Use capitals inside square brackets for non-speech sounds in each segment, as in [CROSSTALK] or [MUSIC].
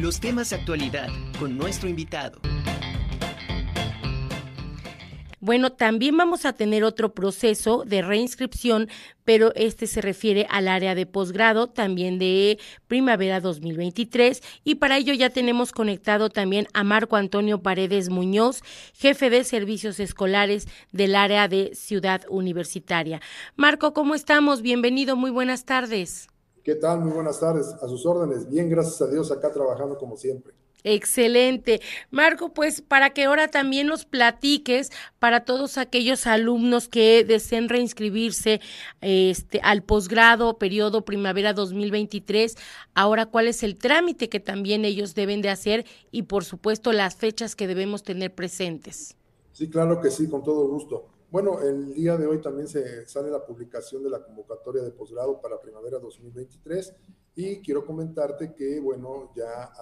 los temas de actualidad con nuestro invitado. Bueno, también vamos a tener otro proceso de reinscripción, pero este se refiere al área de posgrado, también de primavera 2023. Y para ello ya tenemos conectado también a Marco Antonio Paredes Muñoz, jefe de servicios escolares del área de Ciudad Universitaria. Marco, ¿cómo estamos? Bienvenido, muy buenas tardes. ¿Qué tal? Muy buenas tardes. A sus órdenes. Bien, gracias a Dios, acá trabajando como siempre. Excelente. Marco, pues para que ahora también nos platiques para todos aquellos alumnos que deseen reinscribirse este, al posgrado periodo primavera 2023, ahora cuál es el trámite que también ellos deben de hacer y por supuesto las fechas que debemos tener presentes. Sí, claro que sí, con todo gusto. Bueno, el día de hoy también se sale la publicación de la convocatoria de posgrado para primavera 2023 y quiero comentarte que, bueno, ya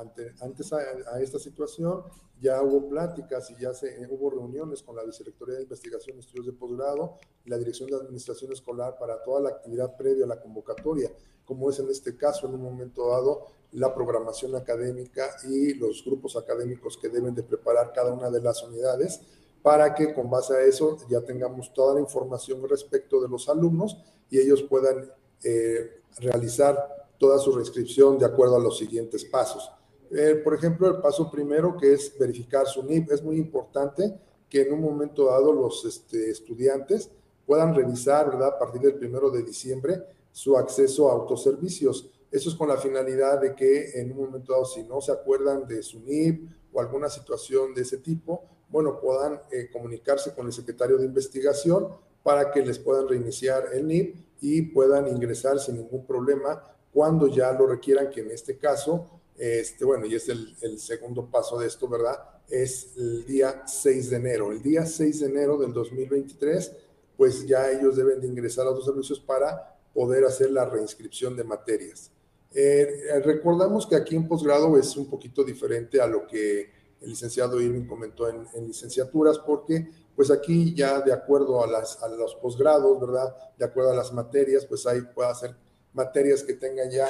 antes a, esta situación ya hubo pláticas y ya se, hubo reuniones con la Vicerrectoría de Investigación y Estudios de Posgrado la Dirección de Administración Escolar para toda la actividad previa a la convocatoria, como es en este caso, en un momento dado, la programación académica y los grupos académicos que deben de preparar cada una de las unidades para que con base a eso ya tengamos toda la información respecto de los alumnos y ellos puedan eh, realizar toda su reinscripción de acuerdo a los siguientes pasos. Eh, por ejemplo, el paso primero, que es verificar su NIP, es muy importante que en un momento dado los este, estudiantes puedan revisar, ¿verdad? A partir del primero de diciembre, su acceso a autoservicios. Eso es con la finalidad de que en un momento dado, si no se acuerdan de su NIP o alguna situación de ese tipo, bueno, puedan eh, comunicarse con el secretario de investigación para que les puedan reiniciar el NIP y puedan ingresar sin ningún problema cuando ya lo requieran, que en este caso, este, bueno, y es el, segundo paso de esto, ¿verdad? Es el día 6 de enero. El día 6 de enero del 2023, pues ya ellos deben de ingresar a los servicios para poder hacer la reinscripción de materias. Eh, recordamos que aquí en posgrado es un poquito diferente a lo que el licenciado Irving comentó en, licenciaturas, porque pues aquí ya de acuerdo a, las, a los posgrados, ¿verdad? De acuerdo a las materias, pues ahí puede hacer materias que tengan ya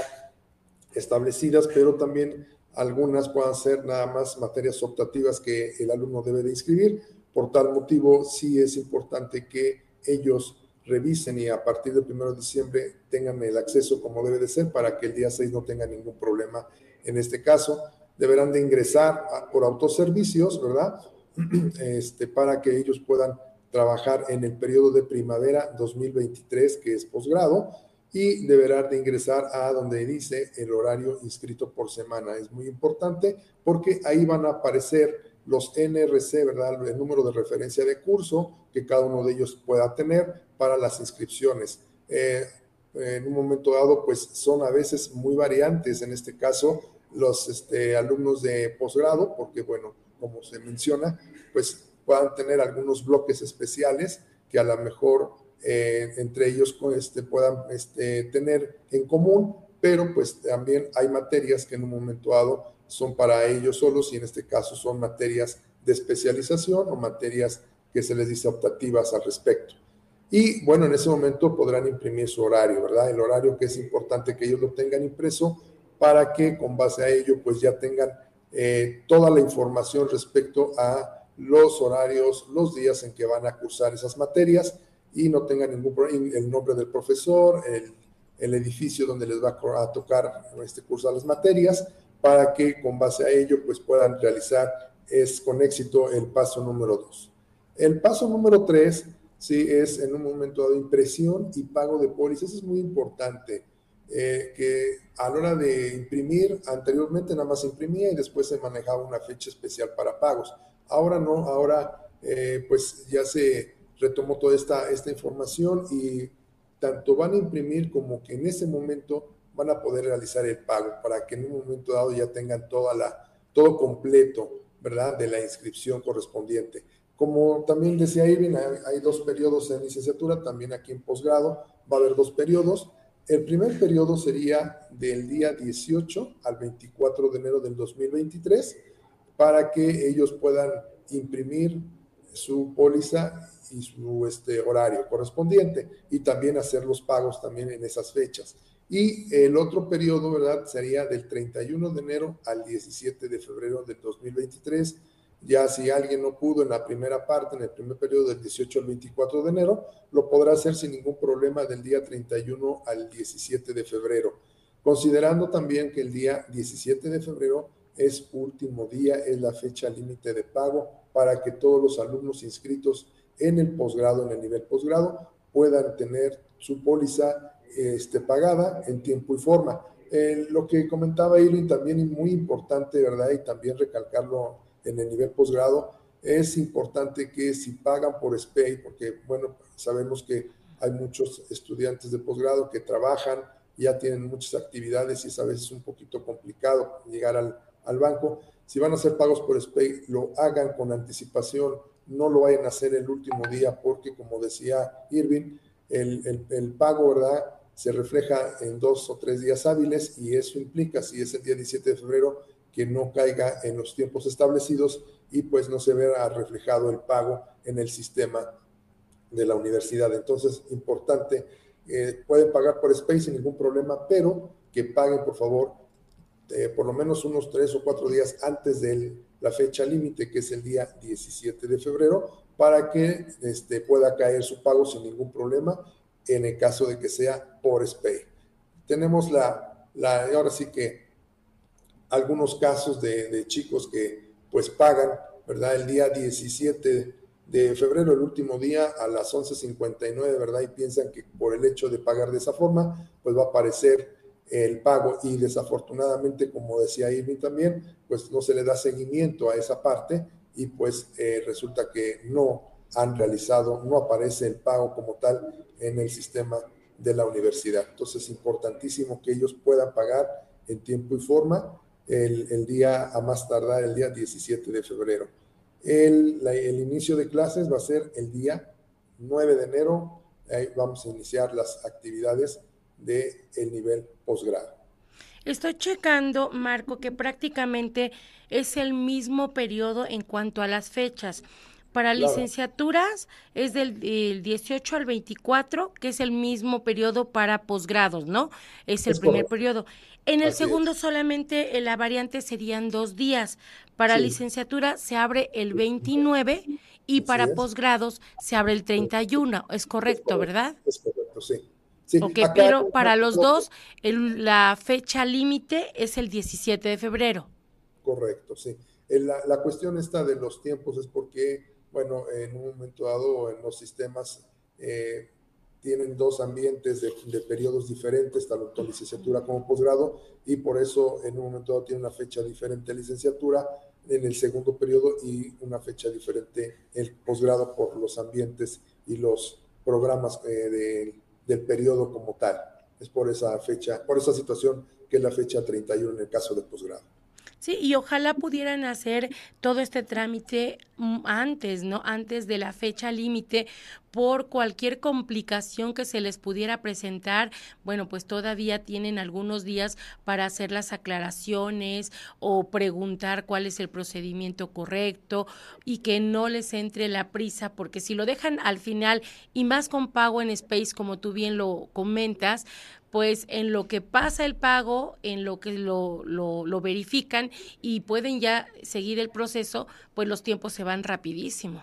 establecidas, pero también algunas puedan ser nada más materias optativas que el alumno debe de inscribir. Por tal motivo, sí es importante que ellos revisen y a partir del 1 de diciembre tengan el acceso como debe de ser para que el día 6 no tenga ningún problema. En este caso, deberán de ingresar por autoservicios, ¿verdad? [CLEARS THROAT] Este, para que ellos puedan trabajar en el periodo de primavera 2023, que es posgrado, y deberá de ingresar a donde dice el horario inscrito por semana. Es muy importante porque ahí van a aparecer los NRC, ¿verdad? El número de referencia de curso que cada uno de ellos pueda tener para las inscripciones. Eh, en un momento dado, pues son a veces muy variantes, en este caso, los este, alumnos de posgrado, porque bueno, como se menciona, pues puedan tener algunos bloques especiales que a lo mejor eh, entre ellos este, puedan este, tener en común, pero pues también hay materias que en un momento dado son para ellos solos y en este caso son materias de especialización o materias que se les dice optativas al respecto. Y bueno, en ese momento podrán imprimir su horario, ¿verdad? El horario que es importante que ellos lo tengan impreso para que con base a ello pues ya tengan eh, toda la información respecto a los horarios, los días en que van a cursar esas materias y no tenga ningún problema, el nombre del profesor, el, el, edificio donde les va a tocar este curso a las materias, para que con base a ello pues puedan realizar es con éxito el paso número dos. El paso número tres, sí, es en un momento de impresión y pago de pólizas. es muy importante. Eh, que a la hora de imprimir, anteriormente nada más imprimía y después se manejaba una fecha especial para pagos. Ahora no, ahora eh, pues ya se retomó toda esta, esta información y tanto van a imprimir como que en ese momento van a poder realizar el pago para que en un momento dado ya tengan toda la, todo completo, ¿verdad? De la inscripción correspondiente. Como también decía Irving, hay, dos periodos en licenciatura, también aquí en posgrado va a haber dos periodos. El primer periodo sería del día 18 al 24 de enero del 2023 para que ellos puedan imprimir su póliza y su este, horario correspondiente y también hacer los pagos también en esas fechas. Y el otro periodo, ¿verdad? Sería del 31 de enero al 17 de febrero del 2023. Ya si alguien no pudo en la primera parte, en el primer periodo del 18 al 24 de enero, lo podrá hacer sin ningún problema del día 31 al 17 de febrero. Considerando también que el día 17 de febrero es último día, es la fecha límite de pago para que todos los alumnos inscritos en el posgrado, en el nivel posgrado, puedan tener su póliza este, pagada en tiempo y forma. lo que comentaba Irving también muy importante, ¿verdad? Y también recalcarlo en el nivel posgrado, es importante que si pagan por SPAY, porque bueno, sabemos que hay muchos estudiantes de posgrado que trabajan, ya tienen muchas actividades y es a veces un poquito complicado llegar al, al banco. Si van a hacer pagos por SPAY, lo hagan con anticipación, no lo vayan a hacer el último día porque, como decía Irving, el, el, pago, ¿verdad? Se refleja en dos o tres días hábiles y eso implica, si es el día 17 de febrero, que no caiga en los tiempos establecidos y pues no se vea reflejado el pago en el sistema de la universidad. Entonces, importante, eh, pueden pagar por Space sin ningún problema, pero que paguen, por favor, eh, por lo menos unos tres o cuatro días antes de la fecha límite, que es el día 17 de febrero, para que este, pueda caer su pago sin ningún problema en el caso de que sea por SPAY. Tenemos la, la ahora sí que algunos casos de, chicos que pues pagan, ¿verdad? El día 17 de febrero, el último día, a las 11.59, ¿verdad? Y piensan que por el hecho de pagar de esa forma, pues va a aparecer el pago y desafortunadamente, como decía Irving también, pues no se le da seguimiento a esa parte y pues eh, resulta que no han realizado, no aparece el pago como tal en el sistema de la universidad. Entonces es importantísimo que ellos puedan pagar en tiempo y forma el, día, a más tardar el día 17 de febrero. El, inicio de clases va a ser el día 9 de enero. Ahí vamos a iniciar las actividades del el nivel posgrado. Estoy checando, Marco, que prácticamente es el mismo periodo en cuanto a las fechas. Para licenciaturas es del, 18 al 24, que es el mismo periodo para posgrados, ¿no? Es el primer periodo. En el segundo solamente la variante serían dos días. Para licenciatura se abre el 29 y para posgrados se abre el 31. Es correcto, ¿verdad? Es correcto, sí. ok, pero para los dos la fecha límite es el 17 de febrero. Correcto, sí. La, la cuestión está de los tiempos es porque bueno, en un momento dado en los sistemas eh, tienen dos ambientes de, periodos diferentes, tanto licenciatura como posgrado, y por eso en un momento dado tiene una fecha diferente licenciatura en el segundo periodo y una fecha diferente el posgrado por los ambientes y los programas eh, del periodo como tal. Es por esa fecha, por esa situación que es la fecha 31 en el caso del posgrado. Sí, y ojalá pudieran hacer todo este trámite antes, ¿no? Antes de la fecha límite, por cualquier complicación que se les pudiera presentar, bueno, pues todavía tienen algunos días para hacer las aclaraciones o preguntar cuál es el procedimiento correcto y que no les entre la prisa, porque si lo dejan al final y más con pago en Space, como tú bien lo comentas, pues en lo que pasa el pago, en lo que lo, lo, verifican y pueden ya seguir el proceso, pues los tiempos se van rapidísimo.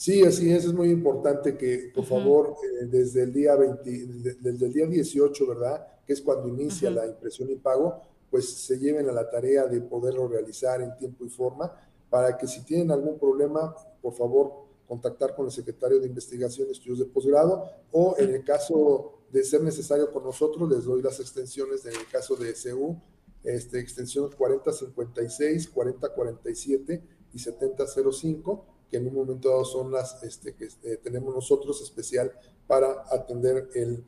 Sí, así es, es muy importante que, por favor, eh, desde, el día 20, desde el día 18, ¿verdad? Que es cuando inicia la impresión y pago, pues se lleven a la tarea de poderlo realizar en tiempo y forma para que si tienen algún problema, por favor, contactar con el secretario de Investigación y Estudios de Posgrado o en el caso de ser necesario por nosotros, les doy las extensiones en el caso de SU, este, extensión 4056, 4047 y 7005, que en un momento dado son las este, que eh, tenemos nosotros especial para atender el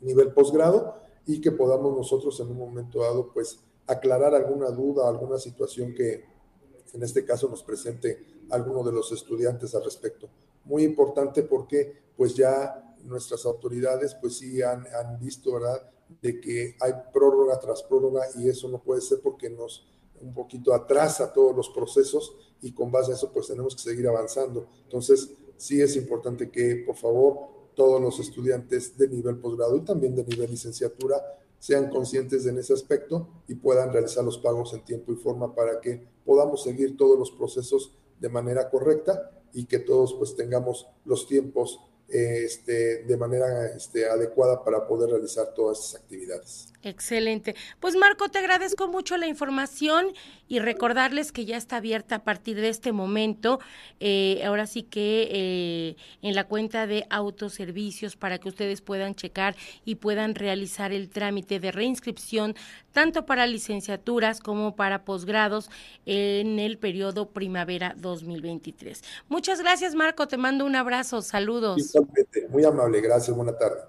nivel posgrado y que podamos nosotros en un momento dado pues aclarar alguna duda, alguna situación que en este caso nos presente alguno de los estudiantes al respecto. Muy importante porque pues ya nuestras autoridades pues sí han, han visto, ¿verdad?, de que hay prórroga tras prórroga y eso no puede ser porque nos un poquito atrasa todos los procesos y con base a eso pues tenemos que seguir avanzando. Entonces sí es importante que por favor todos los estudiantes de nivel posgrado y también de nivel licenciatura sean conscientes en ese aspecto y puedan realizar los pagos en tiempo y forma para que podamos seguir todos los procesos de manera correcta y que todos pues tengamos los tiempos este, de manera este, adecuada para poder realizar todas estas actividades. Excelente. Pues Marco, te agradezco mucho la información y recordarles que ya está abierta a partir de este momento, eh, ahora sí que eh, en la cuenta de autoservicios para que ustedes puedan checar y puedan realizar el trámite de reinscripción tanto para licenciaturas como para posgrados en el periodo primavera 2023. Muchas gracias Marco, te mando un abrazo, saludos. Muy amable, gracias, buena tarde.